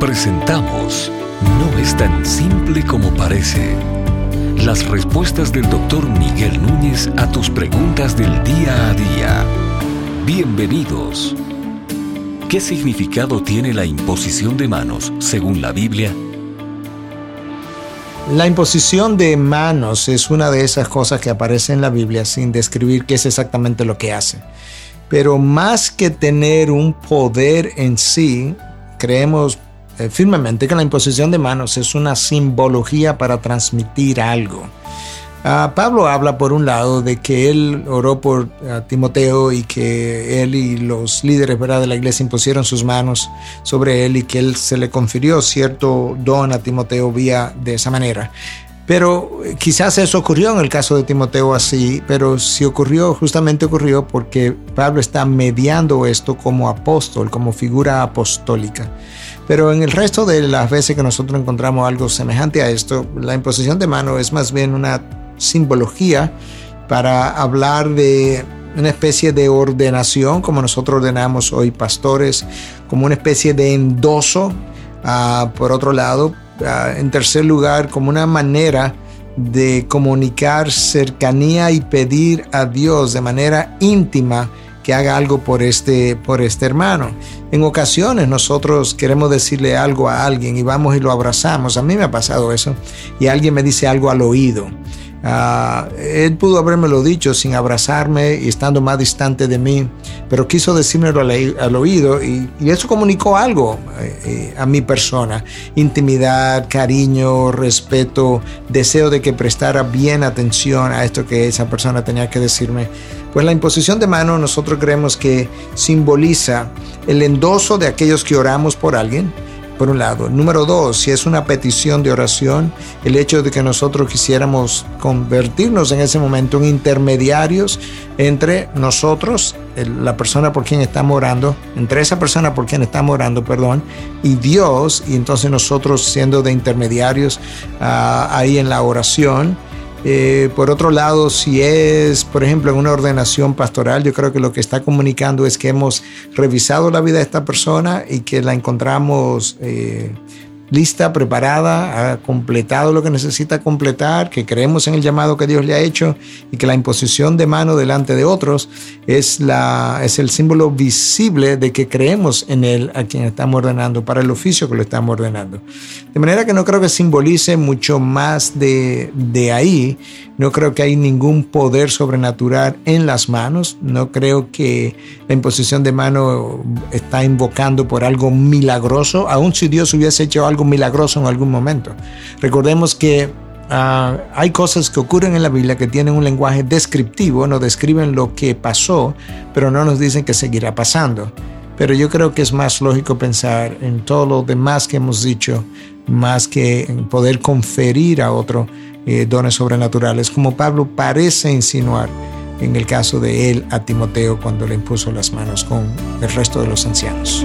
Presentamos No es tan simple como parece. Las respuestas del doctor Miguel Núñez a tus preguntas del día a día. Bienvenidos. ¿Qué significado tiene la imposición de manos según la Biblia? La imposición de manos es una de esas cosas que aparece en la Biblia sin describir qué es exactamente lo que hace. Pero más que tener un poder en sí, creemos eh, firmemente que la imposición de manos es una simbología para transmitir algo. Ah, Pablo habla por un lado de que él oró por Timoteo y que él y los líderes de la iglesia impusieron sus manos sobre él y que él se le confirió cierto don a Timoteo vía de esa manera. Pero eh, quizás eso ocurrió en el caso de Timoteo así, pero si ocurrió, justamente ocurrió porque Pablo está mediando esto como apóstol, como figura apostólica. Pero en el resto de las veces que nosotros encontramos algo semejante a esto, la imposición de mano es más bien una simbología para hablar de una especie de ordenación, como nosotros ordenamos hoy pastores, como una especie de endoso. Ah, por otro lado, en tercer lugar, como una manera de comunicar cercanía y pedir a Dios de manera íntima que haga algo por este, por este hermano. En ocasiones nosotros queremos decirle algo a alguien y vamos y lo abrazamos. A mí me ha pasado eso. Y alguien me dice algo al oído. Ah, él pudo lo dicho sin abrazarme y estando más distante de mí, pero quiso decírmelo al, oído y, eso comunicó algo eh, eh, a mi persona. Intimidad, cariño, respeto, deseo de que prestara bien atención a esto que esa persona tenía que decirme. Pues la imposición de mano nosotros creemos que simboliza el endoso de aquellos que oramos por alguien, por un lado. Número dos, si es una petición de oración, el hecho de que nosotros quisiéramos convertirnos en ese momento en intermediarios entre nosotros, la persona por quien estamos orando, entre esa persona por quien estamos orando, perdón, y Dios, y entonces nosotros siendo de intermediarios ah, ahí en la oración, eh, por otro lado, si es, por ejemplo, en una ordenación pastoral, yo creo que lo que está comunicando es que hemos revisado la vida de esta persona y que la encontramos eh, lista, preparada, ha completado lo que necesita completar, que creemos en el llamado que Dios le ha hecho y que la imposición de mano delante de otros es, la, es el símbolo visible de que creemos en Él a quien estamos ordenando, para el oficio que lo estamos ordenando. De manera que no creo que simbolice mucho más de, de ahí, no creo que hay ningún poder sobrenatural en las manos, no creo que la imposición de mano está invocando por algo milagroso, aun si Dios hubiese hecho algo algo milagroso en algún momento. Recordemos que ah, hay cosas que ocurren en la Biblia que tienen un lenguaje descriptivo, nos describen lo que pasó, pero no nos dicen que seguirá pasando. Pero yo creo que es más lógico pensar en todo lo demás que hemos dicho, más que poder conferir a otro eh, dones sobrenaturales, como Pablo parece insinuar en el caso de él a Timoteo cuando le impuso las manos con el resto de los ancianos.